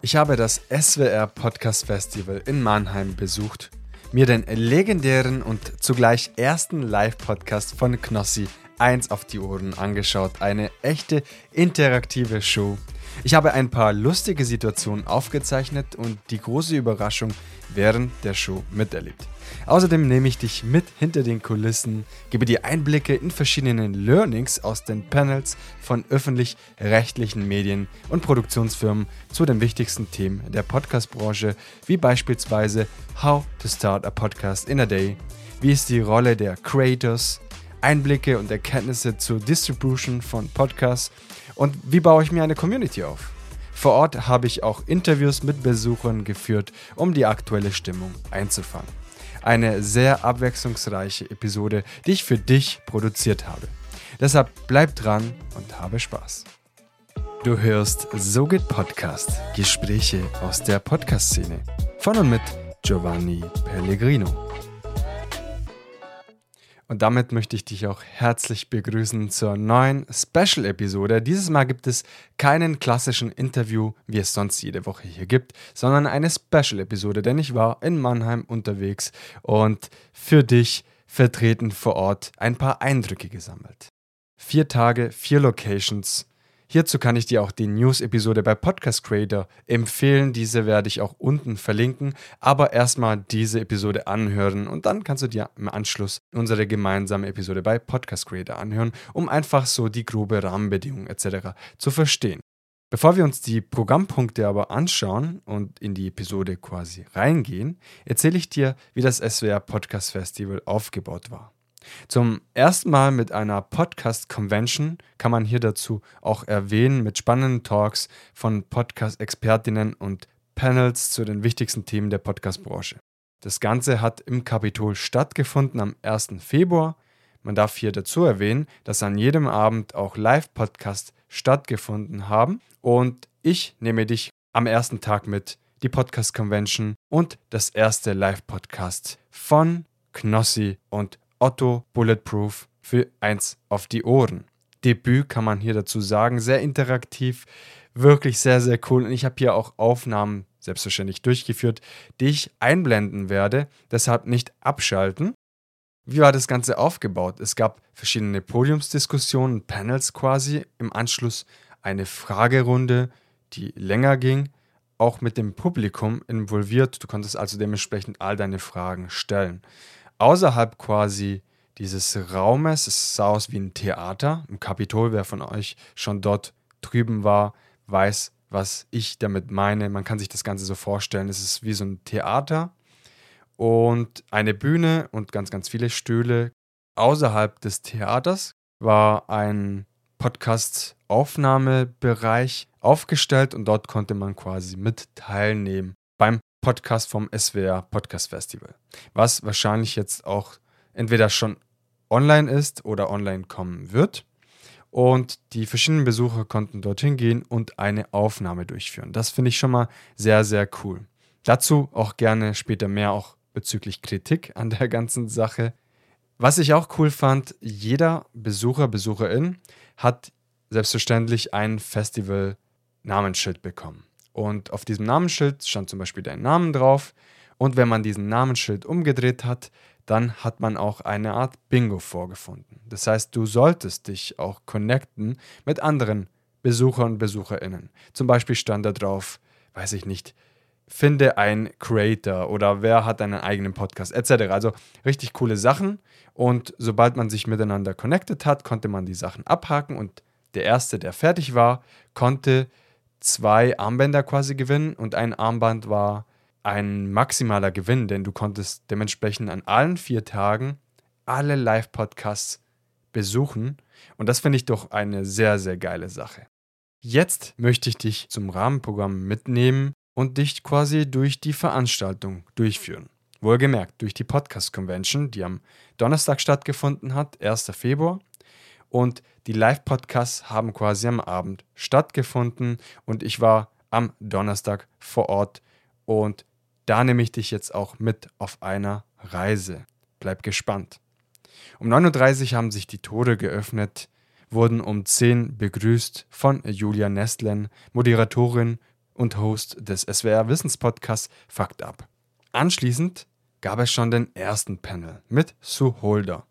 Ich habe das SWR Podcast Festival in Mannheim besucht, mir den legendären und zugleich ersten Live-Podcast von Knossi eins auf die Ohren angeschaut. Eine echte interaktive Show. Ich habe ein paar lustige Situationen aufgezeichnet und die große Überraschung während der Show miterlebt. Außerdem nehme ich dich mit hinter den Kulissen, gebe dir Einblicke in verschiedene Learnings aus den Panels von öffentlich-rechtlichen Medien und Produktionsfirmen zu den wichtigsten Themen der Podcast-Branche, wie beispielsweise How to Start a Podcast in a Day, wie ist die Rolle der Creators, Einblicke und Erkenntnisse zur Distribution von Podcasts und wie baue ich mir eine Community auf. Vor Ort habe ich auch Interviews mit Besuchern geführt, um die aktuelle Stimmung einzufangen. Eine sehr abwechslungsreiche Episode, die ich für dich produziert habe. Deshalb bleib dran und habe Spaß. Du hörst So geht Podcast, Gespräche aus der Podcast-Szene. Von und mit Giovanni Pellegrino. Und damit möchte ich dich auch herzlich begrüßen zur neuen Special-Episode. Dieses Mal gibt es keinen klassischen Interview, wie es sonst jede Woche hier gibt, sondern eine Special-Episode, denn ich war in Mannheim unterwegs und für dich vertreten vor Ort ein paar Eindrücke gesammelt. Vier Tage, vier Locations, Hierzu kann ich dir auch die News-Episode bei Podcast Creator empfehlen. Diese werde ich auch unten verlinken. Aber erstmal diese Episode anhören und dann kannst du dir im Anschluss unsere gemeinsame Episode bei Podcast Creator anhören, um einfach so die grobe Rahmenbedingungen etc. zu verstehen. Bevor wir uns die Programmpunkte aber anschauen und in die Episode quasi reingehen, erzähle ich dir, wie das SWR Podcast Festival aufgebaut war. Zum ersten Mal mit einer Podcast-Convention kann man hier dazu auch erwähnen mit spannenden Talks von Podcast-Expertinnen und Panels zu den wichtigsten Themen der Podcast-Branche. Das Ganze hat im Kapitol stattgefunden am 1. Februar. Man darf hier dazu erwähnen, dass an jedem Abend auch Live-Podcasts stattgefunden haben und ich nehme dich am ersten Tag mit, die Podcast Convention und das erste Live-Podcast von Knossi und Otto Bulletproof für eins auf die Ohren. Debüt kann man hier dazu sagen, sehr interaktiv, wirklich sehr, sehr cool. Und ich habe hier auch Aufnahmen selbstverständlich durchgeführt, die ich einblenden werde, deshalb nicht abschalten. Wie war das Ganze aufgebaut? Es gab verschiedene Podiumsdiskussionen, Panels quasi, im Anschluss eine Fragerunde, die länger ging, auch mit dem Publikum involviert. Du konntest also dementsprechend all deine Fragen stellen außerhalb quasi dieses Raumes, es sah aus wie ein Theater. Im Kapitol, wer von euch schon dort drüben war, weiß, was ich damit meine. Man kann sich das Ganze so vorstellen, es ist wie so ein Theater und eine Bühne und ganz, ganz viele Stühle. Außerhalb des Theaters war ein Podcast-Aufnahmebereich aufgestellt und dort konnte man quasi mit teilnehmen beim Podcast vom SWR Podcast Festival, was wahrscheinlich jetzt auch entweder schon online ist oder online kommen wird. Und die verschiedenen Besucher konnten dorthin gehen und eine Aufnahme durchführen. Das finde ich schon mal sehr, sehr cool. Dazu auch gerne später mehr auch bezüglich Kritik an der ganzen Sache. Was ich auch cool fand, jeder Besucher, Besucherin hat selbstverständlich ein Festival-Namensschild bekommen. Und auf diesem Namensschild stand zum Beispiel dein Name drauf. Und wenn man diesen Namensschild umgedreht hat, dann hat man auch eine Art Bingo vorgefunden. Das heißt, du solltest dich auch connecten mit anderen Besuchern und Besucherinnen. Zum Beispiel stand da drauf, weiß ich nicht, finde ein Creator oder wer hat einen eigenen Podcast etc. Also richtig coole Sachen. Und sobald man sich miteinander connected hat, konnte man die Sachen abhaken und der Erste, der fertig war, konnte zwei Armbänder quasi gewinnen und ein Armband war ein maximaler Gewinn, denn du konntest dementsprechend an allen vier Tagen alle Live-Podcasts besuchen und das finde ich doch eine sehr, sehr geile Sache. Jetzt möchte ich dich zum Rahmenprogramm mitnehmen und dich quasi durch die Veranstaltung durchführen. Wohlgemerkt durch die Podcast Convention, die am Donnerstag stattgefunden hat, 1. Februar. Und die Live-Podcasts haben quasi am Abend stattgefunden und ich war am Donnerstag vor Ort und da nehme ich dich jetzt auch mit auf einer Reise. Bleib gespannt. Um 9.30 Uhr haben sich die Tore geöffnet, wurden um 10 Uhr begrüßt von Julia Nestlen, Moderatorin und Host des SWR Wissenspodcasts Fakt Up. Anschließend gab es schon den ersten Panel mit Sue Holder.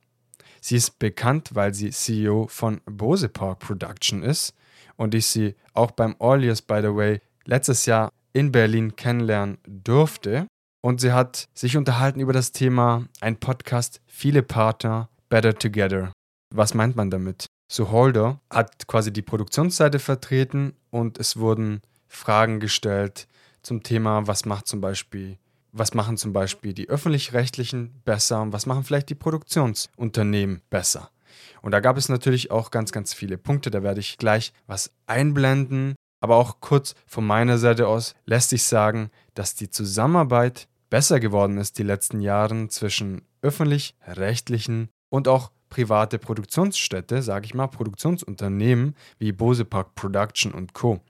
Sie ist bekannt, weil sie CEO von Bose Park Production ist und ich sie auch beim Orlius, by the way, letztes Jahr in Berlin kennenlernen durfte. Und sie hat sich unterhalten über das Thema ein Podcast, viele Partner, Better Together. Was meint man damit? So Holder hat quasi die Produktionsseite vertreten und es wurden Fragen gestellt zum Thema, was macht zum Beispiel, was machen zum Beispiel die öffentlich-rechtlichen besser und was machen vielleicht die Produktionsunternehmen besser. Und da gab es natürlich auch ganz, ganz viele Punkte. Da werde ich gleich was einblenden. Aber auch kurz von meiner Seite aus lässt sich sagen, dass die Zusammenarbeit besser geworden ist die letzten Jahre zwischen öffentlich-rechtlichen und auch private Produktionsstätte, sage ich mal, Produktionsunternehmen wie Bose Park Production und Co.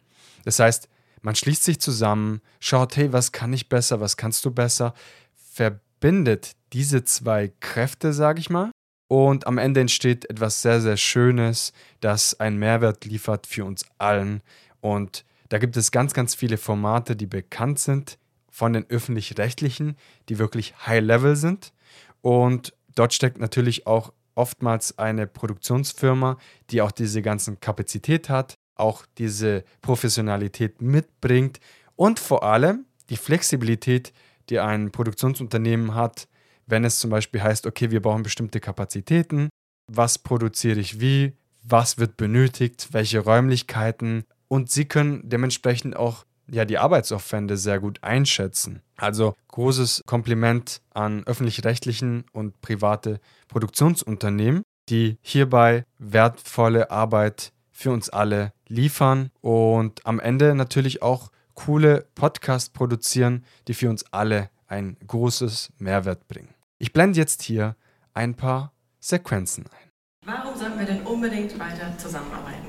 Das heißt, man schließt sich zusammen, schaut, hey, was kann ich besser, was kannst du besser, verbindet diese zwei Kräfte, sage ich mal, und am Ende entsteht etwas sehr, sehr Schönes, das einen Mehrwert liefert für uns allen. Und da gibt es ganz, ganz viele Formate, die bekannt sind von den öffentlich-rechtlichen, die wirklich High-Level sind. Und dort steckt natürlich auch oftmals eine Produktionsfirma, die auch diese ganzen Kapazität hat, auch diese Professionalität mitbringt und vor allem die Flexibilität, die ein Produktionsunternehmen hat, wenn es zum Beispiel heißt, okay, wir brauchen bestimmte Kapazitäten, was produziere ich wie, was wird benötigt, welche Räumlichkeiten und sie können dementsprechend auch ja die Arbeitsaufwände sehr gut einschätzen. Also großes Kompliment an öffentlich-rechtlichen und private Produktionsunternehmen, die hierbei wertvolle Arbeit für uns alle liefern und am Ende natürlich auch coole Podcasts produzieren, die für uns alle ein großes Mehrwert bringen. Ich blende jetzt hier ein paar Sequenzen ein. Warum sollten wir denn unbedingt weiter zusammenarbeiten?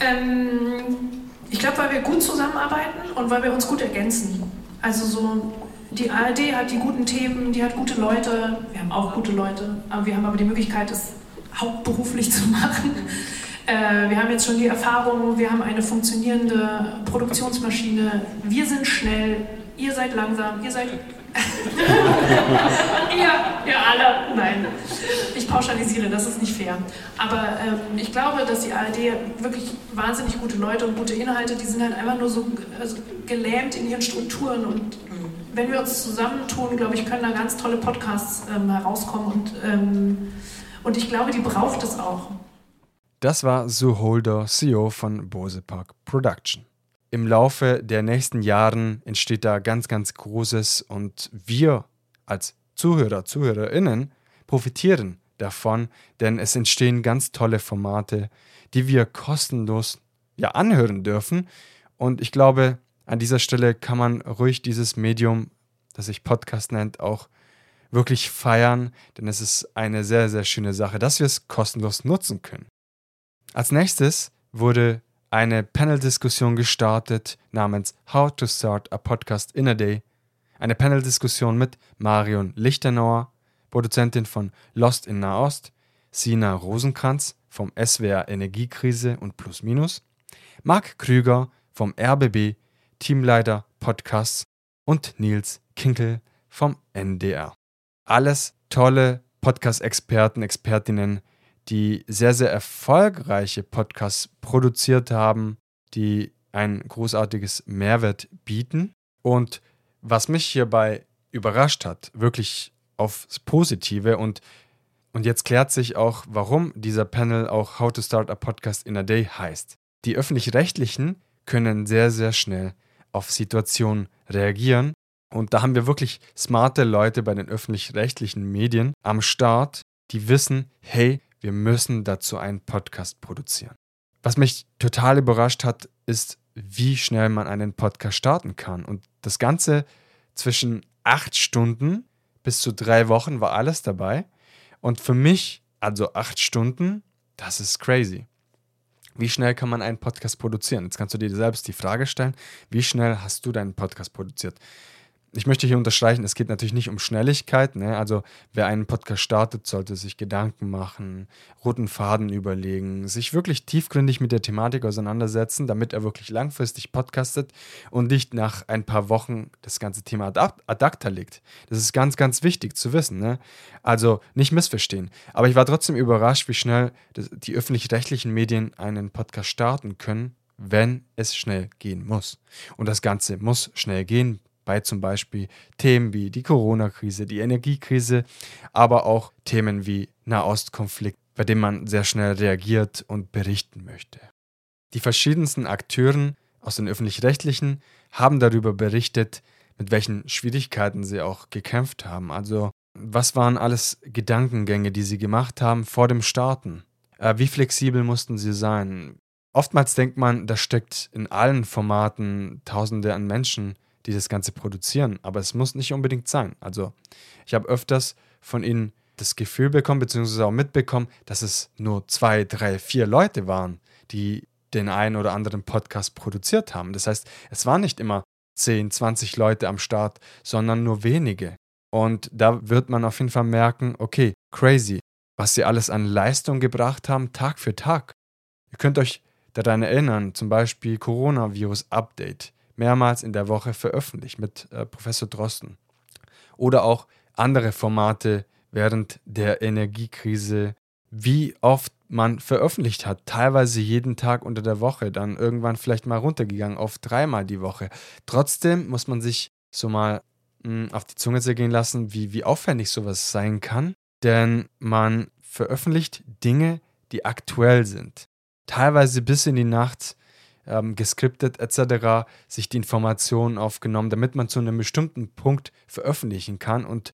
Ähm, ich glaube, weil wir gut zusammenarbeiten und weil wir uns gut ergänzen. Also so, die ARD hat die guten Themen, die hat gute Leute, wir haben auch gute Leute, aber wir haben aber die Möglichkeit, das hauptberuflich zu machen. Äh, wir haben jetzt schon die Erfahrung, wir haben eine funktionierende Produktionsmaschine, wir sind schnell, ihr seid langsam, ihr seid ja, ja, alle. Nein, ich pauschalisiere, das ist nicht fair. Aber ähm, ich glaube, dass die ARD wirklich wahnsinnig gute Leute und gute Inhalte, die sind halt einfach nur so also gelähmt in ihren Strukturen. Und wenn wir uns zusammentun, glaube ich, können da ganz tolle Podcasts ähm, herauskommen. Und, ähm, und ich glaube, die braucht es auch. Das war Sue Holder, CEO von Bose Park Production im Laufe der nächsten Jahren entsteht da ganz, ganz Großes und wir als Zuhörer, Zuhörerinnen profitieren davon, denn es entstehen ganz tolle Formate, die wir kostenlos ja anhören dürfen. Und ich glaube, an dieser Stelle kann man ruhig dieses Medium, das sich Podcast nennt, auch wirklich feiern, denn es ist eine sehr, sehr schöne Sache, dass wir es kostenlos nutzen können. Als nächstes wurde eine Panel-Diskussion gestartet namens How to Start a Podcast in a Day. Eine Panel-Diskussion mit Marion Lichtenauer, Produzentin von Lost in Nahost, Sina Rosenkranz vom SWR Energiekrise und Plus Minus, Marc Krüger vom RBB, Teamleiter Podcasts und Nils Kinkel vom NDR. Alles tolle Podcast-Experten, Expertinnen, die sehr, sehr erfolgreiche Podcasts produziert haben, die ein großartiges Mehrwert bieten. Und was mich hierbei überrascht hat, wirklich aufs Positive und, und jetzt klärt sich auch, warum dieser Panel auch How to Start a Podcast in a Day heißt. Die öffentlich-rechtlichen können sehr, sehr schnell auf Situationen reagieren. Und da haben wir wirklich smarte Leute bei den öffentlich-rechtlichen Medien am Start, die wissen, hey, wir müssen dazu einen Podcast produzieren. Was mich total überrascht hat, ist, wie schnell man einen Podcast starten kann. Und das Ganze zwischen acht Stunden bis zu drei Wochen war alles dabei. Und für mich, also acht Stunden, das ist crazy. Wie schnell kann man einen Podcast produzieren? Jetzt kannst du dir selbst die Frage stellen, wie schnell hast du deinen Podcast produziert? Ich möchte hier unterstreichen, es geht natürlich nicht um Schnelligkeit. Ne? Also wer einen Podcast startet, sollte sich Gedanken machen, roten Faden überlegen, sich wirklich tiefgründig mit der Thematik auseinandersetzen, damit er wirklich langfristig podcastet und nicht nach ein paar Wochen das ganze Thema ad acta legt. Das ist ganz, ganz wichtig zu wissen. Ne? Also nicht missverstehen. Aber ich war trotzdem überrascht, wie schnell die öffentlich-rechtlichen Medien einen Podcast starten können, wenn es schnell gehen muss. Und das Ganze muss schnell gehen bei zum Beispiel Themen wie die Corona-Krise, die Energiekrise, aber auch Themen wie Nahostkonflikt, bei dem man sehr schnell reagiert und berichten möchte. Die verschiedensten Akteuren aus den öffentlich-rechtlichen haben darüber berichtet, mit welchen Schwierigkeiten sie auch gekämpft haben. Also was waren alles Gedankengänge, die sie gemacht haben vor dem Starten? Äh, wie flexibel mussten sie sein? Oftmals denkt man, da steckt in allen Formaten Tausende an Menschen, die das Ganze produzieren, aber es muss nicht unbedingt sein. Also ich habe öfters von ihnen das Gefühl bekommen, beziehungsweise auch mitbekommen, dass es nur zwei, drei, vier Leute waren, die den einen oder anderen Podcast produziert haben. Das heißt, es waren nicht immer 10, 20 Leute am Start, sondern nur wenige. Und da wird man auf jeden Fall merken, okay, crazy, was sie alles an Leistung gebracht haben, Tag für Tag. Ihr könnt euch daran erinnern, zum Beispiel Coronavirus Update, mehrmals in der Woche veröffentlicht mit äh, Professor Drosten. Oder auch andere Formate während der Energiekrise, wie oft man veröffentlicht hat, teilweise jeden Tag unter der Woche, dann irgendwann vielleicht mal runtergegangen auf dreimal die Woche. Trotzdem muss man sich so mal mh, hm, auf die Zunge zergehen lassen, wie, wie aufwendig sowas sein kann, denn man veröffentlicht Dinge, die aktuell sind teilweise bis in die Nacht ähm, geskriptet etc., sich die Informationen aufgenommen, damit man zu einem bestimmten Punkt veröffentlichen kann. Und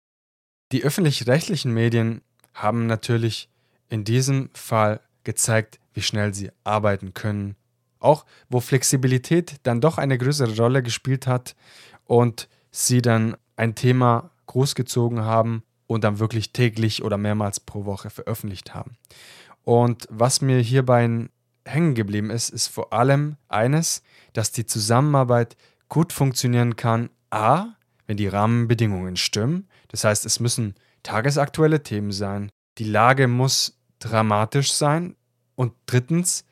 die öffentlich-rechtlichen Medien haben natürlich in diesem Fall gezeigt, wie schnell sie arbeiten können. Auch wo Flexibilität dann doch eine größere Rolle gespielt hat und sie dann ein Thema großgezogen haben und dann wirklich täglich oder mehrmals pro Woche veröffentlicht haben. Und was mir hierbei hängen geblieben ist, ist vor allem eines, dass die Zusammenarbeit gut funktionieren kann. A, wenn die Rahmenbedingungen stimmen. Das heißt, es müssen tagesaktuelle Themen sein. Die Lage muss dramatisch sein. Und drittens,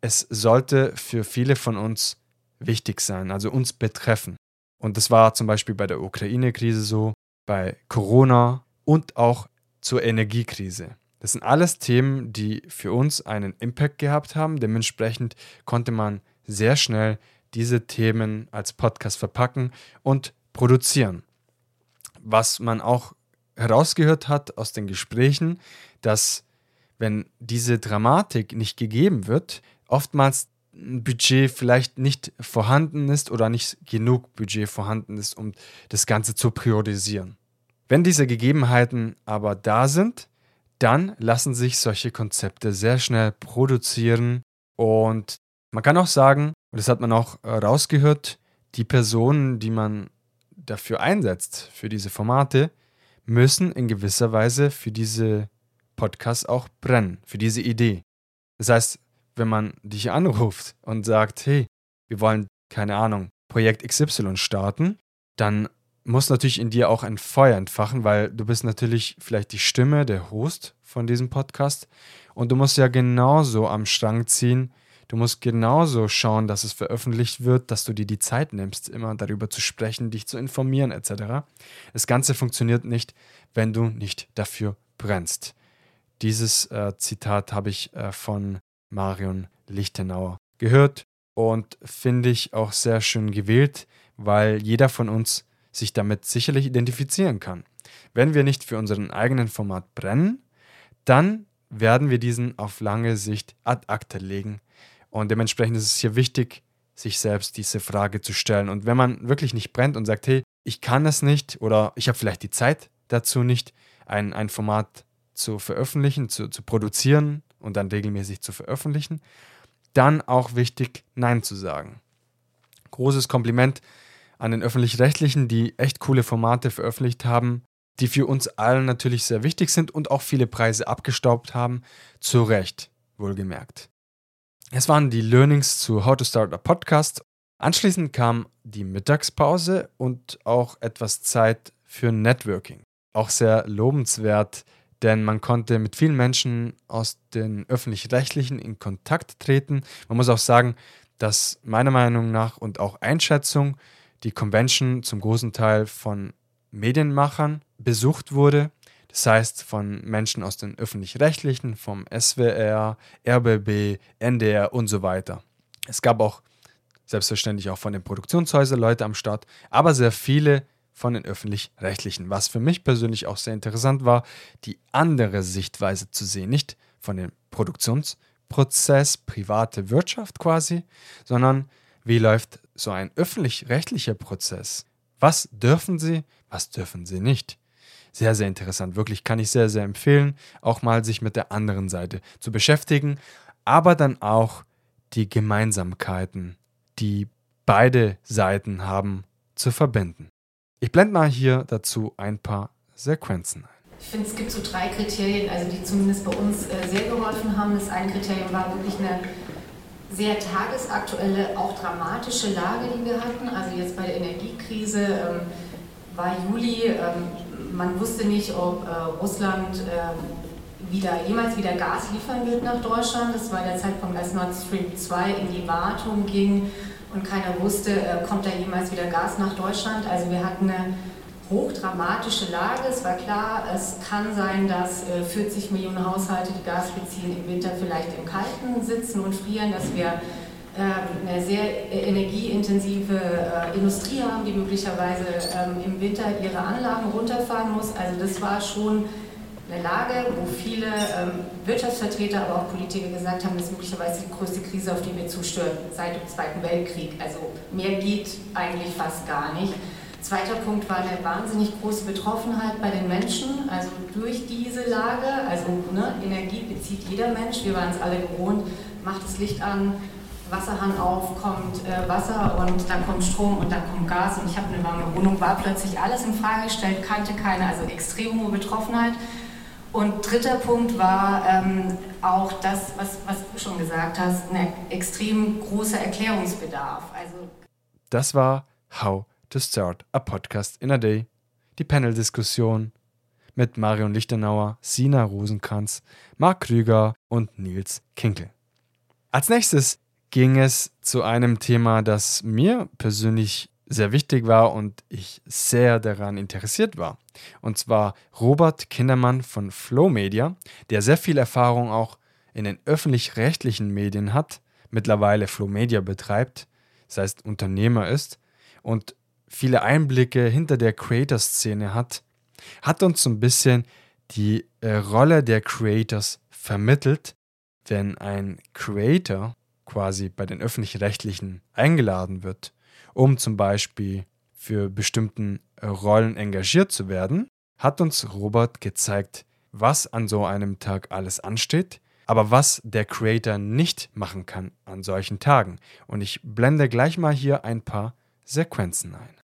es sollte für viele von uns wichtig sein, also uns betreffen. Und das war zum Beispiel bei der Ukraine-Krise so, bei Corona und auch zur Energiekrise. Das sind alles Themen, die für uns einen Impact gehabt haben. Dementsprechend konnte man sehr schnell diese Themen als Podcast verpacken und produzieren. Was man auch herausgehört hat aus den Gesprächen, dass wenn diese Dramatik nicht gegeben wird, oftmals ein Budget vielleicht nicht vorhanden ist oder nicht genug Budget vorhanden ist, um das Ganze zu priorisieren. Wenn diese Gegebenheiten aber da sind, dann lassen sich solche Konzepte sehr schnell produzieren und man kann auch sagen, und das hat man auch äh, rausgehört, die Personen, die man dafür einsetzt, für diese Formate, müssen in gewisser Weise für diese Podcasts auch brennen, für diese Idee. Das heißt, wenn man dich anruft und sagt, hey, wir wollen, keine Ahnung, Projekt XY starten, dann muss natürlich in dir auch ein Feuer entfachen, weil du bist natürlich vielleicht die Stimme, der Host von diesem Podcast und du musst ja genauso am Strang ziehen. Du musst genauso schauen, dass es veröffentlicht wird, dass du dir die Zeit nimmst, immer darüber zu sprechen, dich zu informieren etc. Das Ganze funktioniert nicht, wenn du nicht dafür brennst. Dieses äh, Zitat habe ich äh, von Marion Lichtenauer gehört und finde ich auch sehr schön gewählt, weil jeder von uns sich damit sicherlich identifizieren kann. Wenn wir nicht für unseren eigenen Format brennen, dann werden wir diesen auf lange Sicht ad acta legen. Und dementsprechend ist es hier wichtig, sich selbst diese Frage zu stellen. Und wenn man wirklich nicht brennt und sagt, hey, ich kann es nicht oder ich habe vielleicht die Zeit dazu nicht, ein, ein Format zu veröffentlichen, zu, zu produzieren und dann regelmäßig zu veröffentlichen, dann auch wichtig, Nein zu sagen. Großes Kompliment an den öffentlich-rechtlichen, die echt coole Formate veröffentlicht haben, die für uns allen natürlich sehr wichtig sind und auch viele Preise abgestaubt haben. Zu Recht, wohlgemerkt. Es waren die Learnings zu How to Start a Podcast Anschließend kam die Mittagspause und auch etwas Zeit für Networking. Auch sehr lobenswert, denn man konnte mit vielen Menschen aus den öffentlich-rechtlichen in Kontakt treten. Man muss auch sagen, dass meiner Meinung nach und auch Einschätzung die Convention zum großen Teil von Medienmachern besucht wurde. Das heißt von Menschen aus den öffentlich-rechtlichen, vom SWR, RBB, NDR und so weiter. Es gab auch selbstverständlich auch von den Produktionshäusern Leute am Start, aber sehr viele von den öffentlich-rechtlichen. Was für mich persönlich auch sehr interessant war, die andere Sichtweise zu sehen. Nicht von dem Produktionsprozess, private Wirtschaft quasi, sondern wie läuft so ein öffentlich-rechtlicher Prozess? Was dürfen sie, was dürfen sie nicht? Sehr, sehr interessant. Wirklich kann ich sehr, sehr empfehlen, auch mal sich mit der anderen Seite zu beschäftigen, aber dann auch die Gemeinsamkeiten, die beide Seiten haben, zu verbinden. Ich blende mal hier dazu ein paar Sequenzen ein. Ich finde, es gibt so drei Kriterien, also die zumindest bei uns äh, sehr geholfen haben. Das eine Kriterium war wirklich eine sehr tagesaktuelle, auch dramatische Lage, die wir hatten. Also jetzt bei der Energiekrise ähm, war Juli, ähm, man wusste nicht, ob äh, Russland äh, wieder, jemals wieder Gas liefern wird nach Deutschland. Das war der Zeitpunkt, als Nord Stream 2 in die Wartung ging und keiner wusste, äh, kommt da jemals wieder Gas nach Deutschland. Also wir hatten eine hochdramatische Lage. Es war klar, es kann sein, dass 40 äh, Millionen Haushalte, die Gas beziehen, im Winter vielleicht im Kalten sitzen und frieren, dass wir ähm, eine sehr energieintensive äh, Industrie haben, die möglicherweise ähm, im Winter ihre Anlagen runterfahren muss. Also das war schon eine Lage, wo viele ähm, Wirtschaftsvertreter, aber auch Politiker gesagt haben, das ist möglicherweise die größte Krise, auf die wir zusteuern seit dem Zweiten Weltkrieg. Also mehr geht eigentlich fast gar nicht. Zweiter Punkt war eine wahnsinnig große Betroffenheit bei den Menschen, also durch diese Lage. Also ne, Energie bezieht jeder Mensch, wir waren es alle gewohnt, macht das Licht an, Wasserhahn auf, kommt äh, Wasser und dann kommt Strom und dann kommt Gas. Und ich habe eine warme Wohnung, war plötzlich alles in Frage gestellt, kannte keine, also extrem hohe Betroffenheit. Und dritter Punkt war ähm, auch das, was, was du schon gesagt hast, ein extrem großer Erklärungsbedarf. Also das war How to Start a Podcast in a Day, die Panel-Diskussion mit Marion Lichtenauer, Sina Rosenkranz, Marc Krüger und Nils Kinkel. Als nächstes ging es zu einem Thema, das mir persönlich sehr wichtig war und ich sehr daran interessiert war. Und zwar Robert Kindermann von Flow Media, der sehr viel Erfahrung auch in den öffentlich-rechtlichen Medien hat, mittlerweile Flow Media betreibt, das heißt Unternehmer ist und viele Einblicke hinter der Creator-Szene hat, hat uns so ein bisschen die äh, Rolle der Creators vermittelt, wenn ein Creator quasi bei den öffentlich-rechtlichen eingeladen wird um zum Beispiel für bestimmten Rollen engagiert zu werden, hat uns Robert gezeigt, was an so einem Tag alles ansteht, aber was der Creator nicht machen kann an solchen Tagen. Und ich blende gleich mal hier ein paar Sequenzen ein.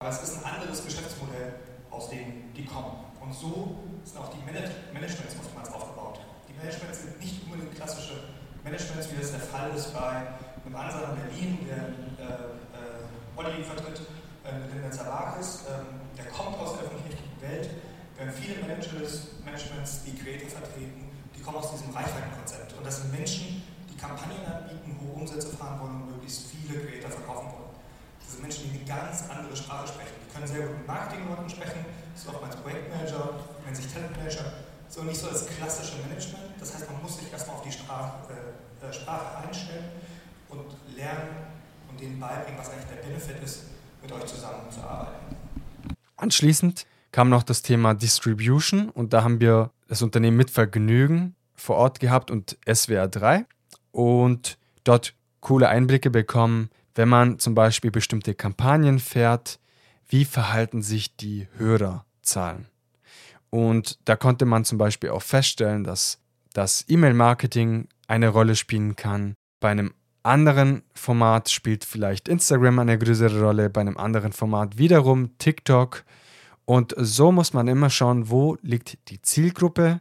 Aber es ist ein anderes Geschäftsmodell, aus dem die kommen. Und so sind auch die Managements oftmals aufgebaut. Die Managements sind nicht unbedingt klassische Managements, wie das der Fall ist bei einem Ansager in Berlin, der äh, Olli vertritt äh, Linda Zalakis, ähm, der kommt aus der öffentlich-rechtlichen Welt. Wir haben viele Managers, Managements, die Creator vertreten, die kommen aus diesem Reichweitenkonzept. Und das sind Menschen, die Kampagnen anbieten, hohe Umsätze fahren wollen und möglichst viele Creator verkaufen wollen. Sind Menschen, die eine ganz andere Sprache sprechen. Die können sehr gut mit Marketingleuten sprechen, das ist oftmals Projektmanager, nennen sich Talentmanager. So nicht so das klassische Management. Das heißt, man muss sich erstmal auf die Sprache, äh, äh Sprache einstellen und lernen, und denen beibringen, was eigentlich der Benefit ist, mit euch zusammenzuarbeiten. Anschließend kam noch das Thema Distribution und da haben wir das Unternehmen mit Vergnügen vor Ort gehabt und SWR 3 und dort coole Einblicke bekommen, wenn man zum Beispiel bestimmte Kampagnen fährt, wie verhalten sich die Hörerzahlen. Und da konnte man zum Beispiel auch feststellen, dass das E-Mail-Marketing eine Rolle spielen kann. Bei einem anderen Format spielt vielleicht Instagram eine größere Rolle, bei einem anderen Format wiederum TikTok. Und so muss man immer schauen, wo liegt die Zielgruppe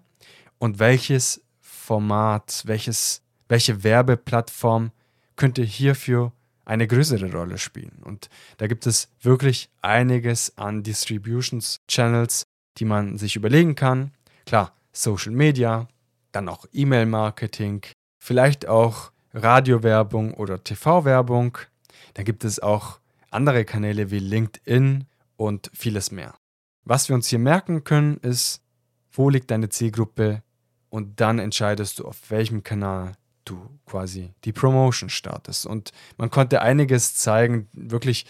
und welches Format, welches, welche Werbeplattform könnte hierfür eine größere Rolle spielen. Und da gibt es wirklich einiges an Distributions Channels, die man sich überlegen kann. Klar, Social Media, dann auch E-Mail-Marketing, vielleicht auch Radiowerbung oder TV-Werbung. Da gibt es auch andere Kanäle wie LinkedIn und vieles mehr. Was wir uns hier merken können, ist, wo liegt deine Zielgruppe und dann entscheidest du, auf welchem Kanal du quasi die Promotion startest. Und man konnte einiges zeigen, wirklich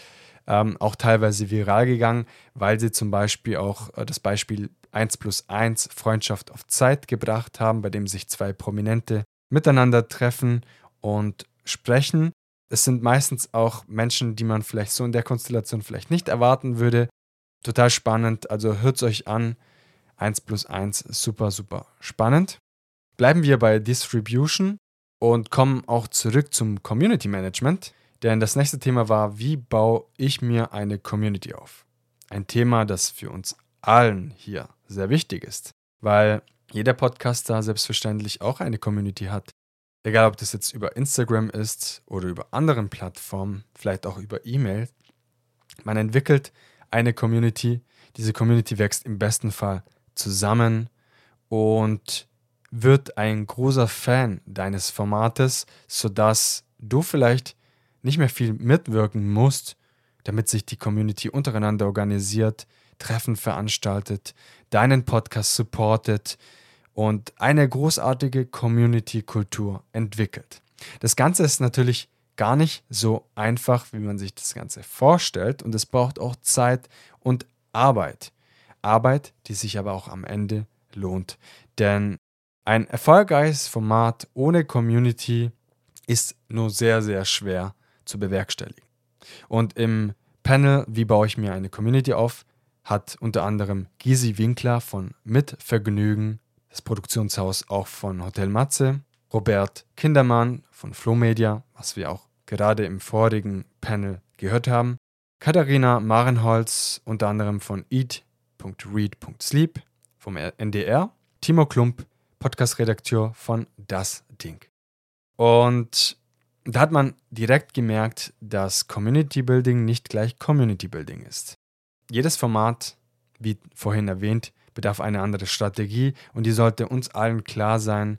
ähm, auch teilweise viral gegangen, weil sie zum Beispiel auch äh, das Beispiel 1 plus 1 Freundschaft auf Zeit gebracht haben, bei dem sich zwei Prominente miteinander treffen und sprechen. Es sind meistens auch Menschen, die man vielleicht so in der Konstellation vielleicht nicht erwarten würde. Total spannend, also hört es euch an. 1 plus 1 super, super spannend. Bleiben wir bei Distribution und kommen auch zurück zum Community Management. Denn das nächste Thema war, wie baue ich mir eine Community auf? Ein Thema, das für uns allen hier sehr wichtig ist, weil jeder Podcaster selbstverständlich auch eine Community hat. Egal, ob das jetzt über Instagram ist oder über anderen Plattformen, vielleicht auch über E-Mail. Man entwickelt eine Community. Diese Community wächst im besten Fall zusammen und wird ein großer Fan deines Formates, sodass du vielleicht nicht mehr viel mitwirken musst, damit sich die Community untereinander organisiert, Treffen veranstaltet, deinen Podcast supportet und eine großartige Community-Kultur entwickelt. Das Ganze ist natürlich gar nicht so einfach, wie man sich das Ganze vorstellt und es braucht auch Zeit und Arbeit. Arbeit, die sich aber auch am Ende lohnt. Denn ein erfolgreiches Format ohne Community ist nur sehr, sehr schwer zu bewerkstelligen. Und im Panel Wie baue ich mir eine Community auf, hat unter anderem Gysi Winkler von Mit Vergnügen, das Produktionshaus auch von Hotel Matze, Robert Kindermann von Flow Media, was wir auch gerade im vorigen Panel gehört haben, Katharina Marenholz unter anderem von eat.read.sleep vom NDR, Timo Klump, Podcast-Redakteur von Das Ding. Und da hat man direkt gemerkt, dass Community Building nicht gleich Community Building ist. Jedes Format, wie vorhin erwähnt, bedarf einer anderen Strategie und die sollte uns allen klar sein.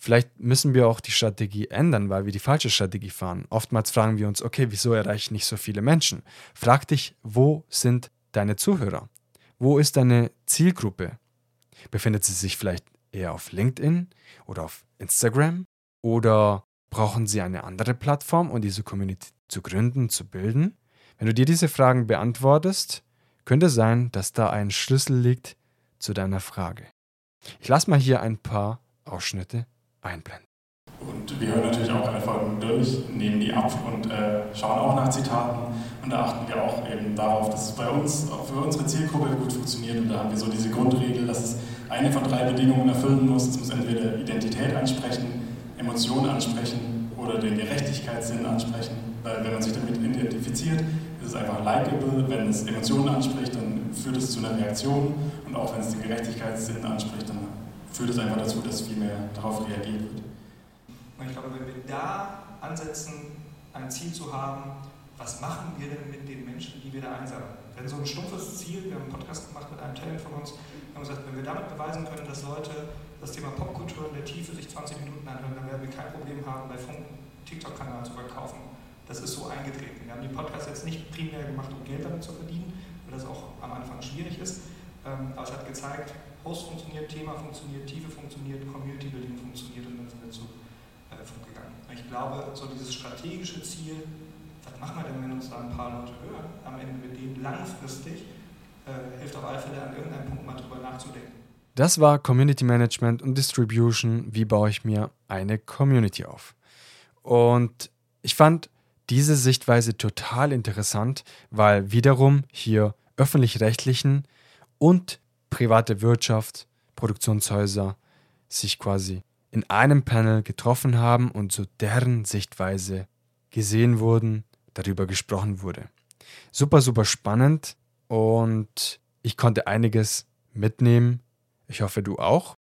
Vielleicht müssen wir auch die Strategie ändern, weil wir die falsche Strategie fahren. Oftmals fragen wir uns, okay, wieso erreiche ich nicht so viele Menschen? Frag dich, wo sind deine Zuhörer? Wo ist deine Zielgruppe? Befindet sie sich vielleicht eher auf LinkedIn oder auf Instagram? Oder brauchen sie eine andere Plattform, um diese Community zu gründen, zu bilden? Wenn du dir diese Fragen beantwortest, könnte sein, dass da ein Schlüssel liegt zu deiner Frage. Ich lasse mal hier ein paar Ausschnitte einblenden. Und wir hören natürlich auch alle Folgen durch, nehmen die ab und äh, schauen auch nach Zitaten. Und da achten wir auch eben darauf, dass es bei uns, auch für unsere Zielgruppe gut funktioniert. Und da haben wir so diese Grundregel, dass es eine von drei Bedingungen erfüllen muss. Es muss entweder Identität ansprechen, Emotionen ansprechen oder den Gerechtigkeitssinn ansprechen. Weil wenn man sich damit identifiziert, ist es einfach likable. Wenn es Emotionen anspricht, dann führt es zu einer Reaktion. Und auch wenn es den Gerechtigkeitssinn anspricht, dann führt es einfach dazu, dass viel mehr darauf reagiert wird. Und ich glaube, wenn wir da ansetzen, ein Ziel zu haben, was machen wir denn mit den Menschen, die wir da einsammeln? Wenn so ein stumpfes Ziel, wir haben einen Podcast gemacht mit einem Talent von uns, haben gesagt, wenn wir damit beweisen können, dass Leute das Thema Popkultur in der Tiefe sich 20 Minuten anhören, dann werden wir kein Problem haben, bei Funk TikTok-Kanal zu verkaufen. Das ist so eingetreten. Wir haben die Podcasts jetzt nicht primär gemacht, um Geld damit zu verdienen, weil das auch am Anfang schwierig ist. Ähm, aber es hat gezeigt, Host funktioniert, Thema funktioniert, Tiefe funktioniert, Community Building funktioniert und dann sind wir zu. Ich glaube, so dieses strategische Ziel, was machen wir denn, wenn uns da ein paar Leute hören, am Ende mit denen langfristig, äh, hilft auf alle Fälle an irgendeinem Punkt mal drüber nachzudenken. Das war Community Management und Distribution. Wie baue ich mir eine Community auf? Und ich fand diese Sichtweise total interessant, weil wiederum hier öffentlich-rechtlichen und private Wirtschaft, Produktionshäuser sich quasi in einem Panel getroffen haben und so deren Sichtweise gesehen wurden, darüber gesprochen wurde. Super, super spannend und ich konnte einiges mitnehmen. Ich hoffe, du auch.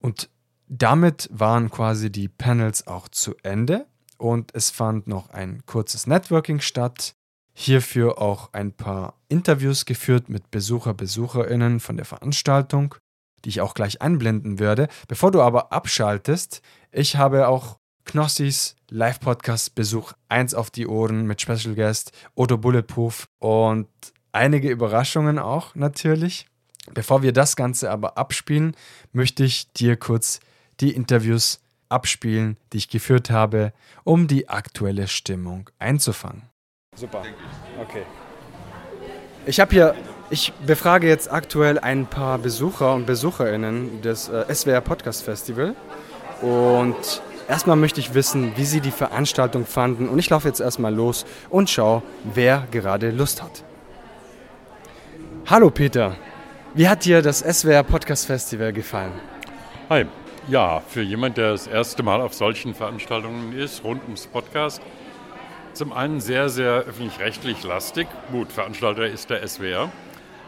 Und damit waren quasi die Panels auch zu Ende. und es fand noch ein kurzes Networking statt. Hierfür auch ein paar Interviews geführt mit Besucher, Besucherinnen von der Veranstaltung, die ich auch gleich einblenden werde. Bevor du aber abschaltest, ich habe auch Knossis Live-Podcast-Besuch 1 auf die Ohren mit Special Guest Otto Bulletproof und einige Überraschungen auch natürlich. Bevor wir das Ganze aber abspielen, möchte ich dir kurz die Interviews abspielen, die ich geführt habe, um die aktuelle Stimmung einzufangen. Super. Okay. Ich habe hier, ich befrage jetzt aktuell ein paar Besucher und Besucherinnen des äh, SWR Podcast Festival und erstmal möchte ich wissen, wie sie die Veranstaltung fanden und ich laufe jetzt erstmal los und schaue, wer gerade Lust hat. Hallo Peter, wie hat dir das SWR Podcast Festival gefallen? Hi, ja, für jemand, der das erste Mal auf solchen Veranstaltungen ist, rund ums Podcast, zum einen sehr, sehr öffentlich-rechtlich lastig. Gut, Veranstalter ist der SWR.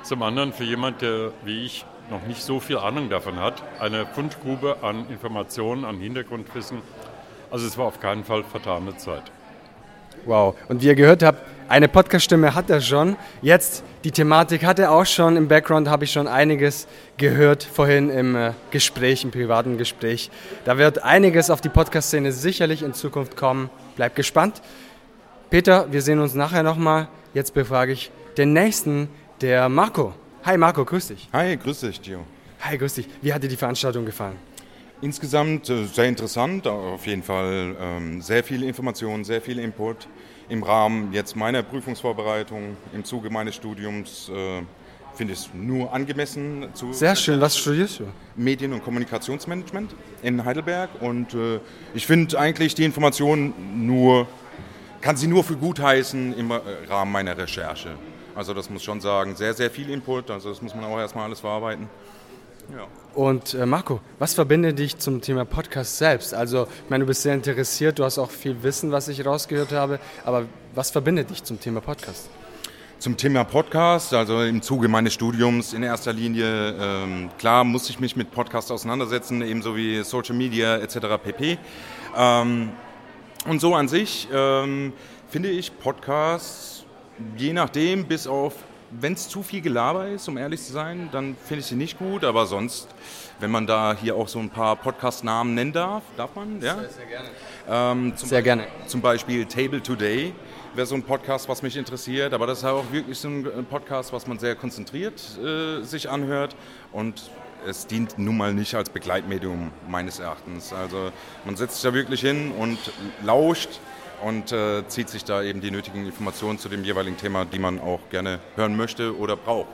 Zum anderen für jemand, der wie ich noch nicht so viel Ahnung davon hat, eine Fundgrube an Informationen, an Hintergrundwissen. Also es war auf keinen Fall vertane Zeit. Wow. Und wie ihr gehört habt, eine Podcast-Stimme hat er schon. Jetzt die Thematik hat er auch schon. Im Background habe ich schon einiges gehört vorhin im äh, Gespräch, im privaten Gespräch. Da wird einiges auf die Podcast-Szene sicherlich in Zukunft kommen. Bleibt gespannt. Peter, wir sehen uns nachher nochmal. Jetzt befrage ich den nächsten, der Marco. Hi Marco, grüß dich. Hi, grüß dich, Gio. Hi, grüß dich. Wie hat dir die Veranstaltung gefallen? Insgesamt äh, sehr interessant, auf jeden Fall ähm, sehr viele Informationen, sehr viel Input im Rahmen jetzt meiner Prüfungsvorbereitung im Zuge meines Studiums äh, finde ich es nur angemessen zu. Sehr schön, was studierst du? Medien- und Kommunikationsmanagement in Heidelberg und äh, ich finde eigentlich die Informationen nur, kann sie nur für gut heißen im äh, Rahmen meiner Recherche. Also das muss schon sagen, sehr, sehr viel Input, also das muss man auch erstmal alles verarbeiten. Ja. Und äh, Marco, was verbindet dich zum Thema Podcast selbst? Also, ich meine, du bist sehr interessiert, du hast auch viel Wissen, was ich rausgehört habe, aber was verbindet dich zum Thema Podcast? Zum Thema Podcast, also im Zuge meines Studiums in erster Linie, ähm, klar muss ich mich mit Podcast auseinandersetzen, ebenso wie Social Media etc. pp. Ähm, und so an sich ähm, finde ich Podcasts, je nachdem, bis auf wenn es zu viel Gelaber ist, um ehrlich zu sein, dann finde ich sie nicht gut. Aber sonst, wenn man da hier auch so ein paar Podcast-Namen nennen darf, darf man? Ja? Sehr, sehr gerne. Ähm, sehr Beispiel, gerne. Zum Beispiel Table Today wäre so ein Podcast, was mich interessiert. Aber das ist auch wirklich so ein Podcast, was man sehr konzentriert äh, sich anhört. Und es dient nun mal nicht als Begleitmedium meines Erachtens. Also man setzt sich da wirklich hin und lauscht und äh, zieht sich da eben die nötigen Informationen zu dem jeweiligen Thema, die man auch gerne hören möchte oder braucht.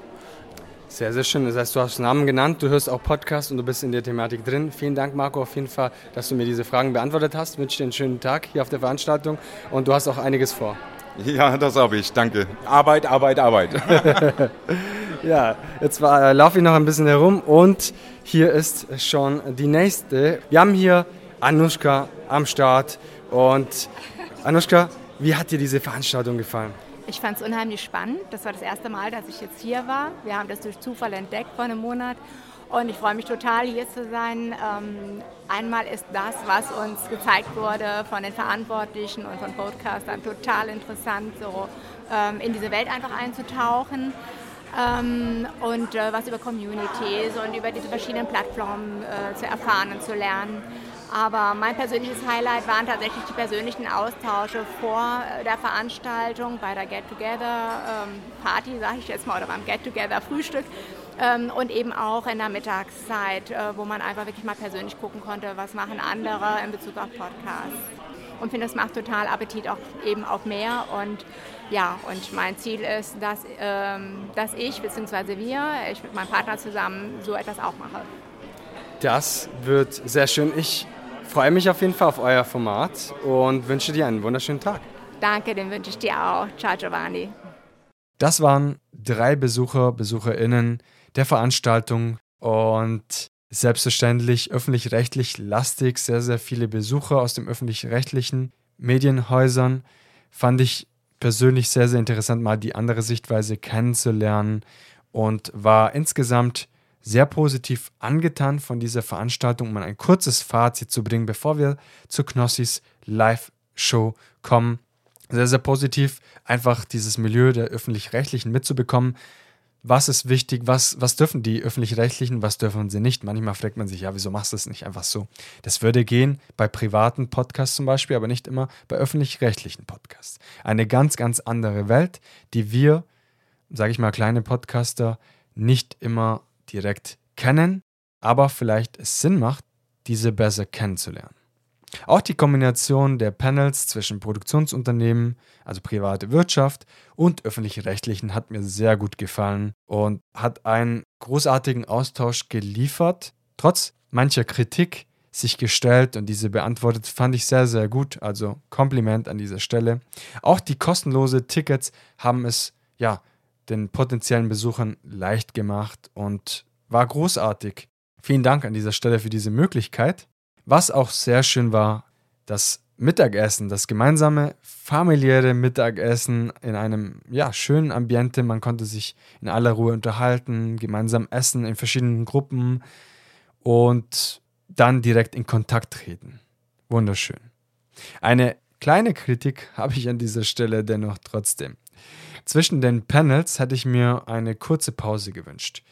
Sehr, sehr schön. Das heißt, du hast Namen genannt, du hörst auch Podcasts und du bist in der Thematik drin. Vielen Dank, Marco, auf jeden Fall, dass du mir diese Fragen beantwortet hast. Ich wünsche dir einen schönen Tag hier auf der Veranstaltung und du hast auch einiges vor. Ja, das habe ich. Danke. Arbeit, Arbeit, Arbeit. ja, jetzt äh, laufe ich noch ein bisschen herum und hier ist schon die nächste. Wir haben hier Anushka am Start und Anushka, wie hat dir diese Veranstaltung gefallen? Ich fand es unheimlich spannend. Das war das erste Mal, dass ich jetzt hier war. Wir haben das durch Zufall entdeckt vor einem Monat. Und ich freue mich total, hier zu sein. Ähm, einmal ist das, was uns gezeigt wurde von den Verantwortlichen und von Podcastern, total interessant, so ähm, in diese Welt einfach einzutauchen. Ähm, und äh, was über Communities und über diese verschiedenen Plattformen äh, zu erfahren und zu lernen. Aber mein persönliches Highlight waren tatsächlich die persönlichen Austausche vor äh, der Veranstaltung, bei der Get-Together-Party, ähm, sage ich jetzt mal, oder beim Get-Together-Frühstück. Ähm, und eben auch in der Mittagszeit, äh, wo man einfach wirklich mal persönlich gucken konnte, was machen andere in Bezug auf Podcasts. Und finde, es macht total Appetit auch eben auf mehr. Und ja, und mein Ziel ist, dass, ähm, dass ich bzw. wir, ich mit meinem Partner zusammen, so etwas auch mache. Das wird sehr schön. Ich freue mich auf jeden Fall auf euer Format und wünsche dir einen wunderschönen Tag. Danke, den wünsche ich dir auch. Ciao, Giovanni. Das waren drei Besucher, Besucherinnen der Veranstaltung und selbstverständlich öffentlich-rechtlich lastig, sehr, sehr viele Besucher aus den öffentlich-rechtlichen Medienhäusern. Fand ich persönlich sehr, sehr interessant, mal die andere Sichtweise kennenzulernen und war insgesamt sehr positiv angetan von dieser Veranstaltung, um ein kurzes Fazit zu bringen, bevor wir zu Knossis live Show kommen. Sehr, sehr positiv, einfach dieses Milieu der öffentlich-rechtlichen mitzubekommen. Was ist wichtig? Was, was dürfen die öffentlich-rechtlichen? Was dürfen sie nicht? Manchmal fragt man sich, ja, wieso machst du das nicht einfach so? Das würde gehen bei privaten Podcasts zum Beispiel, aber nicht immer bei öffentlich-rechtlichen Podcasts. Eine ganz, ganz andere Welt, die wir, sage ich mal, kleine Podcaster nicht immer direkt kennen, aber vielleicht es Sinn macht, diese besser kennenzulernen. Auch die Kombination der Panels zwischen Produktionsunternehmen, also private Wirtschaft und öffentlich-rechtlichen hat mir sehr gut gefallen und hat einen großartigen Austausch geliefert. Trotz mancher Kritik sich gestellt und diese beantwortet, fand ich sehr, sehr gut. Also Kompliment an dieser Stelle. Auch die kostenlose Tickets haben es ja den potenziellen Besuchern leicht gemacht und war großartig. Vielen Dank an dieser Stelle für diese Möglichkeit. Was auch sehr schön war, das Mittagessen, das gemeinsame familiäre Mittagessen in einem ja, schönen Ambiente. Man konnte sich in aller Ruhe unterhalten, gemeinsam essen in verschiedenen Gruppen und dann direkt in Kontakt treten. Wunderschön. Eine kleine Kritik habe ich an dieser Stelle dennoch trotzdem. Zwischen den Panels hätte ich mir eine kurze Pause gewünscht.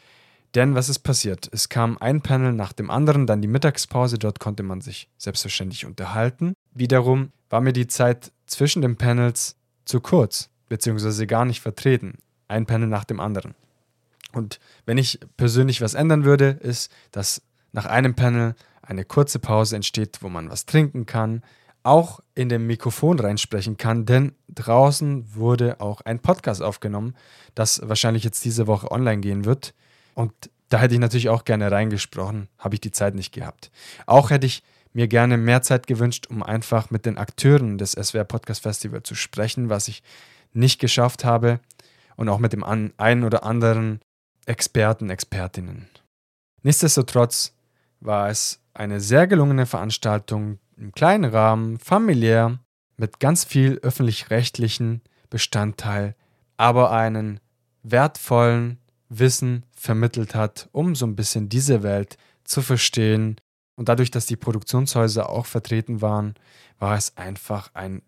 Denn was ist passiert? Es kam ein Panel nach dem anderen, dann die Mittagspause, dort konnte man sich selbstverständlich unterhalten. Wiederum war mir die Zeit zwischen den Panels zu kurz, beziehungsweise gar nicht vertreten. Ein Panel nach dem anderen. Und wenn ich persönlich was ändern würde, ist, dass nach einem Panel eine kurze Pause entsteht, wo man was trinken kann, auch in dem Mikrofon reinsprechen kann, denn draußen wurde auch ein Podcast aufgenommen, das wahrscheinlich jetzt diese Woche online gehen wird. Und da hätte ich natürlich auch gerne reingesprochen, habe ich die Zeit nicht gehabt. Auch hätte ich mir gerne mehr Zeit gewünscht, um einfach mit den Akteuren des SWR Podcast Festival zu sprechen, was ich nicht geschafft habe und auch mit dem einen oder anderen Experten, Expertinnen. Nichtsdestotrotz war es eine sehr gelungene Veranstaltung im kleinen Rahmen, familiär, mit ganz viel öffentlich-rechtlichen Bestandteil, aber einen wertvollen Wissen vermittelt hat, um so ein bisschen diese Welt zu verstehen. Und dadurch, dass die Produktionshäuser auch vertreten waren, war es einfach ein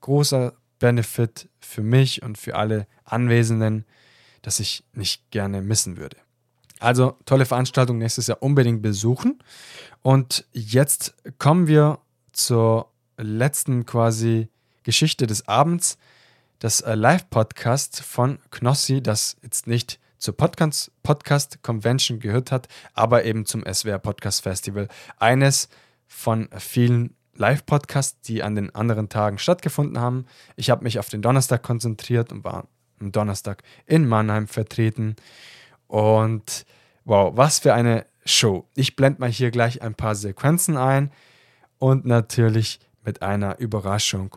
großer Benefit für mich und für alle Anwesenden, das ich nicht gerne missen würde. Also tolle Veranstaltung nächstes Jahr unbedingt besuchen. Und jetzt kommen wir zur letzten quasi Geschichte des Abends, das äh, Live-Podcast von Knossi, das jetzt nicht zur Podcast, Podcast Convention gehört hat, aber eben zum SWR Podcast Festival. Eines von vielen Live-Podcasts, die an den anderen Tagen stattgefunden haben. Ich habe mich auf den Donnerstag konzentriert und war am Donnerstag in Mannheim vertreten. Und wow, was für eine Show. Ich blende mal hier gleich ein paar Sequenzen ein und natürlich mit einer Überraschung.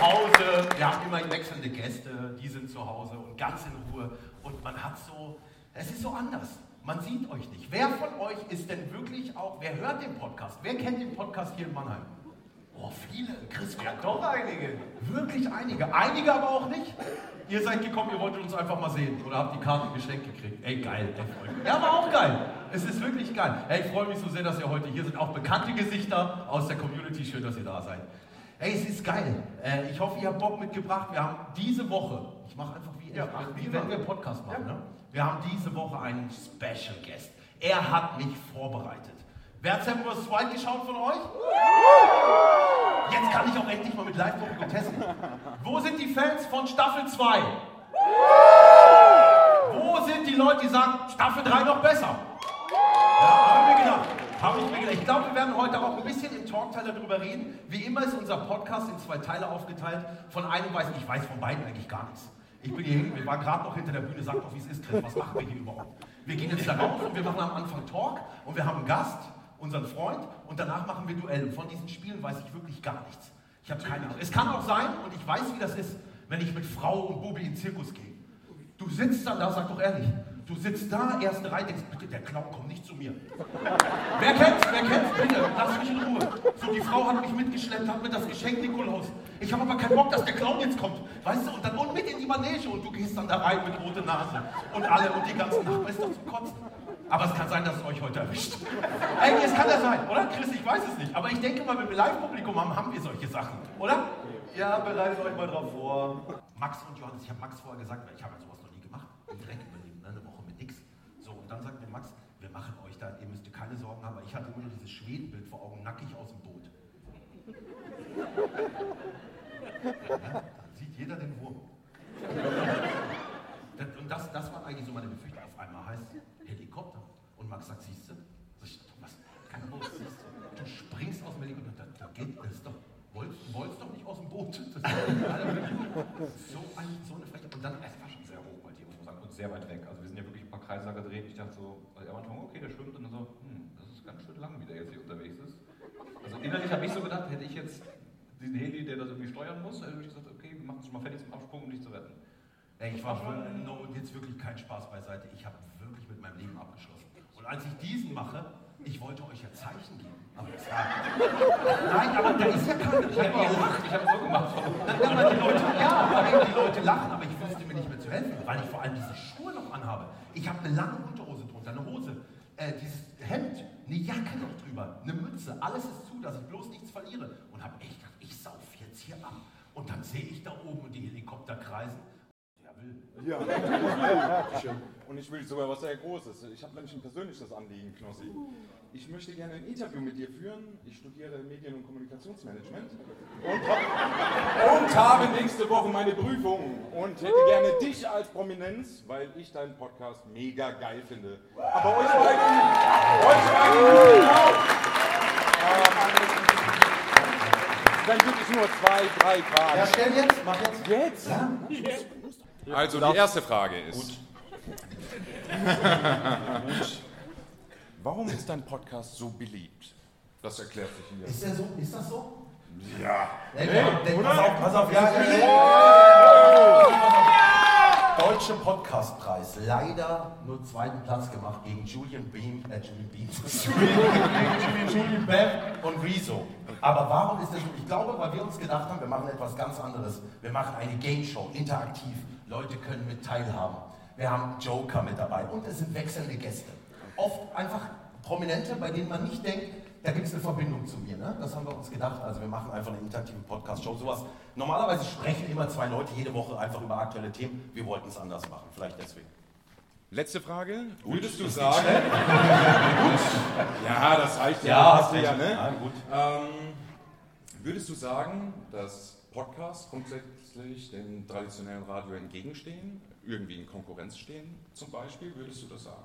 Hause, wir haben immer wechselnde Gäste, die sind zu Hause und ganz in Ruhe. Und man hat so, es ist so anders. Man sieht euch nicht. Wer von euch ist denn wirklich auch, wer hört den Podcast? Wer kennt den Podcast hier in Mannheim? Oh, viele. Chris, ja, doch einige. Wirklich einige. Einige aber auch nicht. Ihr seid gekommen, ihr wolltet uns einfach mal sehen oder habt die Karte geschenkt gekriegt. Ey, geil. Ja, war auch geil. Es ist wirklich geil. Ey, ich freue mich so sehr, dass ihr heute hier seid. Auch bekannte Gesichter aus der Community. Schön, dass ihr da seid. Ey, es ist geil. Äh, ich hoffe, ihr habt Bock mitgebracht. Wir haben diese Woche, ich mache einfach wie, ja, wie wenn wir einen Podcast machen, ja. ne? wir haben diese Woche einen Special Guest. Er hat mich vorbereitet. Wer hat Sam vs. Wild geschaut von euch? Jetzt kann ich auch endlich mal mit Live-Publikum testen. Wo sind die Fans von Staffel 2? Wo sind die Leute, die sagen, Staffel 3 noch besser? Ja, haben wir gedacht. Habe ich mir gedacht. Ich glaube, wir werden heute auch ein bisschen im Talkteil darüber reden. Wie immer ist unser Podcast in zwei Teile aufgeteilt. Von einem weiß ich, ich weiß von beiden eigentlich gar nichts. Ich bin hier, wir waren gerade noch hinter der Bühne, sag doch, wie es ist, Chris, was machen wir hier überhaupt? Wir gehen jetzt da raus und wir machen am Anfang Talk und wir haben einen Gast, unseren Freund, und danach machen wir Duelle. Von diesen Spielen weiß ich wirklich gar nichts. Ich habe keine Ahnung. Es kann auch sein, und ich weiß, wie das ist, wenn ich mit Frau und Bubi in den Zirkus gehe. Du sitzt dann da, sag doch ehrlich, Du sitzt da, erste Reihe, denkst, bitte, der Clown kommt nicht zu mir. wer kennt's, wer kennt's, bitte, lass mich in Ruhe. So, die Frau hat mich mitgeschleppt, hat mir das Geschenk Nikolaus. Ich habe aber keinen Bock, dass der Clown jetzt kommt. Weißt du, und dann und mit in die Manege und du gehst dann da rein mit rote Nase. Und alle und die ganzen Nachbarn, ist doch zum Kotzen. Aber es kann sein, dass es euch heute erwischt. Eigentlich, es kann ja sein, oder? Chris, ich weiß es nicht. Aber ich denke mal, wenn wir Live-Publikum haben, haben wir solche Sachen, oder? Ja, bereitet euch mal drauf vor. Max und Johannes, ich habe Max vorher gesagt, weil ich habe ja sowas noch nie gemacht, direkt übernehmen, ne? eine Woche mit nix. So, und dann sagt mir Max, wir machen euch da, ihr müsst ihr keine Sorgen haben, aber ich hatte immer nur dieses Schwedenbild vor Augen, nackig aus dem Boot. Ja, dann sieht jeder den Wurm. Und das, das war eigentlich so meine Befürchtung. Auf einmal heißt Helikopter. Und Max sagt, siehst du? Ich, was? Kein Boot, siehst du? Du springst aus dem Helikopter, da, da geht es doch. Wolltest, wolltest doch nicht aus dem Boot. So, ein, so eine Freche. Und dann, es war schon sehr hoch bei dir, muss man sagen, und sehr weit weg. Also wir sind ja wirklich ein paar Kreise gedreht. Ich dachte so, also am Anfang, okay, der schwimmt und dann so, hm, das ist ganz schön lang, wie der jetzt hier unterwegs ist. Also innerlich habe ich so gedacht, hätte ich jetzt diesen Heli, der das irgendwie steuern muss, hätte ich gesagt, okay, wir machen es schon mal fertig zum Absprung, um dich zu retten. Ey, ich war schon, no, jetzt wirklich kein Spaß beiseite. Ich habe wirklich mit meinem Leben abgeschlossen. Und als ich diesen mache, ich wollte euch ja Zeichen geben. Aber das war. Nein, aber da ist ja keiner. Ich habe gelacht. Ich habe so gemacht. Dann, dann die Leute, ja, aber die Leute lachen, aber ich wusste mir nicht mehr zu helfen, weil ich vor allem diese Schuhe noch anhabe. Ich habe eine lange Unterhose drunter, eine Hose, äh, dieses Hemd, eine Jacke noch drüber, eine Mütze. Alles ist zu, dass ich bloß nichts verliere. Und habe echt gedacht, ich sauf jetzt hier ab. Und dann sehe ich da oben die Helikopter kreisen. Ja, und ich will sogar was sehr Großes. Ich habe nämlich ein persönliches Anliegen, Knossi. Ich möchte gerne ein Interview mit dir führen. Ich studiere Medien- und Kommunikationsmanagement und, hab, und habe nächste Woche meine Prüfung und hätte gerne dich als Prominenz, weil ich deinen Podcast mega geil finde. Aber euch beiden, euch beiden dann wirklich nur zwei, drei Fragen. Ja, stell jetzt, mach jetzt. Jetzt? Ja? Also die erste Frage ist. Gut. Warum ist dein Podcast so beliebt? Das erklärt sich hier. Ist, der so, ist das so? Ja. Hey, hey, pass auf, pass auf, ja. Deutsche Podcastpreis. Leider nur zweiten Platz gemacht gegen Julian Beam, äh, Julian Beam. Julian, Julian und Rezo. Aber warum ist das so? Ich glaube, weil wir uns gedacht haben, wir machen etwas ganz anderes. Wir machen eine Game Show, interaktiv. Leute können mit teilhaben. Wir haben Joker mit dabei und es sind wechselnde Gäste. Oft einfach Prominente, bei denen man nicht denkt, da gibt es eine Verbindung zu mir. Ne? Das haben wir uns gedacht. Also wir machen einfach eine interaktive Podcast-Show. Sowas. Normalerweise sprechen immer zwei Leute jede Woche einfach über aktuelle Themen. Wir wollten es anders machen. Vielleicht deswegen. Letzte Frage. Würdest du sagen? ja, das reicht ja. Ja, hast du ja, ne? Ja, gut. Ähm, würdest du sagen, dass Podcasts grundsätzlich dem traditionellen Radio entgegenstehen? Irgendwie in Konkurrenz stehen, zum Beispiel? Würdest du das sagen?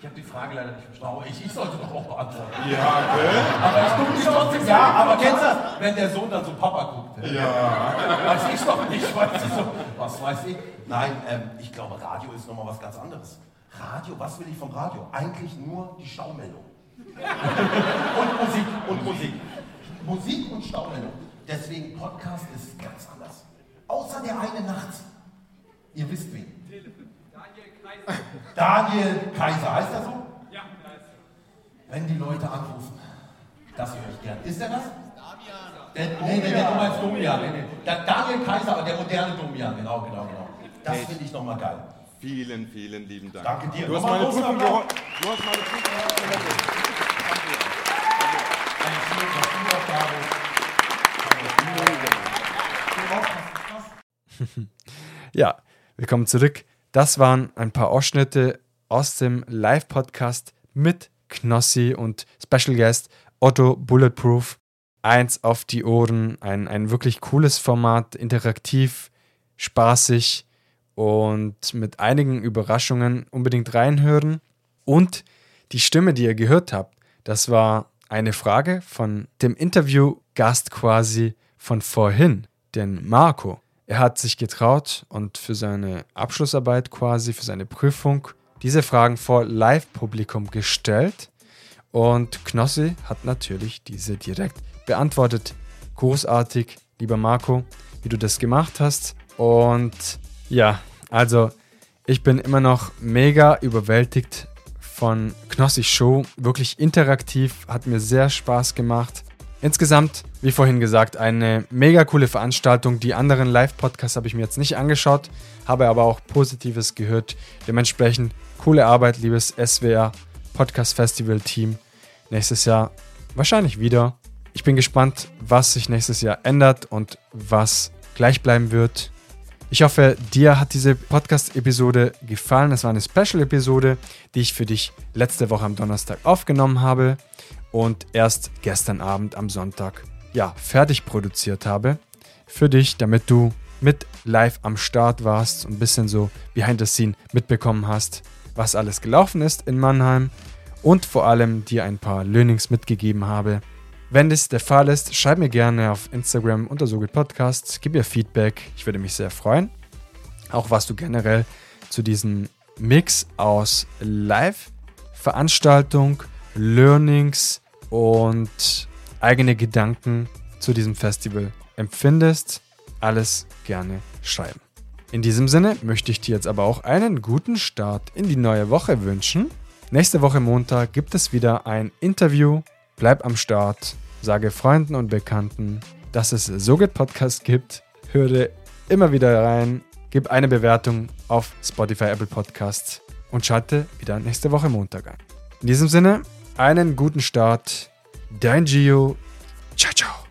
Ich habe die Frage leider nicht verstanden. Ich, ich sollte doch auch beantworten. Ja, okay. Aber ich gucke nicht trotzdem. Ja, aber kennst du das, wenn der Sohn dann so Papa guckt? Ja. Weiß ich doch nicht, weißt du so. Was weiß ich? Nein, ähm, ich glaube, Radio ist nochmal was ganz anderes. Radio, was will ich vom Radio? Eigentlich nur die Staumeldung. und Musik, und Musik. Musik und Staumeldung. Deswegen Podcast ist ganz anders. Außer der eine nachts. Ihr wisst wen. Daniel Kaiser, heißt er so? Ja, heißt Wenn die Leute anrufen, das höre ich gern. Ist er das? Der, nee, nee, der, du meinst Domian. Nee, nee. Der Daniel Kaiser, aber der moderne Domian. Genau, genau, genau. Das finde ich nochmal geil. Vielen, vielen lieben Dank. Danke dir. Du hast meine Prüfung geholfen. Ja, willkommen zurück. Das waren ein paar Ausschnitte aus dem Live-Podcast mit Knossi und Special Guest Otto Bulletproof. Eins auf die Ohren, ein, ein wirklich cooles Format, interaktiv, spaßig und mit einigen Überraschungen unbedingt reinhören. Und die Stimme, die ihr gehört habt, das war eine Frage von dem Interviewgast quasi von vorhin, den Marco. Er hat sich getraut und für seine Abschlussarbeit quasi, für seine Prüfung, diese Fragen vor Live-Publikum gestellt. Und Knossi hat natürlich diese direkt beantwortet. Großartig, lieber Marco, wie du das gemacht hast. Und ja, also Ich bin immer noch mega überwältigt von Knossi Show. Wirklich interaktiv, hat mir sehr Spaß gemacht. Insgesamt, wie vorhin gesagt, eine mega coole Veranstaltung. Die anderen Live-Podcasts habe ich mir jetzt nicht angeschaut, habe aber auch Positives gehört. Dementsprechend coole Arbeit, liebes SWR Podcast Festival Team. Nächstes Jahr wahrscheinlich wieder. Ich bin gespannt, was sich nächstes Jahr ändert und was gleich bleiben wird. Ich hoffe, dir hat diese Podcast-Episode gefallen. Es war eine Special-Episode, die ich für dich letzte Woche am Donnerstag aufgenommen habe und erst gestern Abend am Sonntag ja, fertig produziert habe. Für dich, damit du mit live am Start warst und ein bisschen so behind the scene mitbekommen hast, was alles gelaufen ist in Mannheim und vor allem dir ein paar Learnings mitgegeben habe. Wenn das der Fall ist, schreib mir gerne auf Instagram unter Sogit Podcast, gib mir Feedback, ich würde mich sehr freuen. Auch was du generell zu diesem Mix aus Live-Veranstaltung, Learnings und eigene Gedanken zu diesem Festival empfindest, alles gerne schreiben. In diesem Sinne möchte ich dir jetzt aber auch einen guten Start in die neue Woche wünschen. Nächste Woche Montag gibt es wieder ein Interview. Bleib am Start, sage Freunden und Bekannten, dass es SoGit Podcast gibt. Höre immer wieder rein, gib eine Bewertung auf Spotify, Apple Podcasts und schalte wieder nächste Woche Montag ein. In diesem Sinne, einen guten Start. Dein Gio. Ciao, ciao.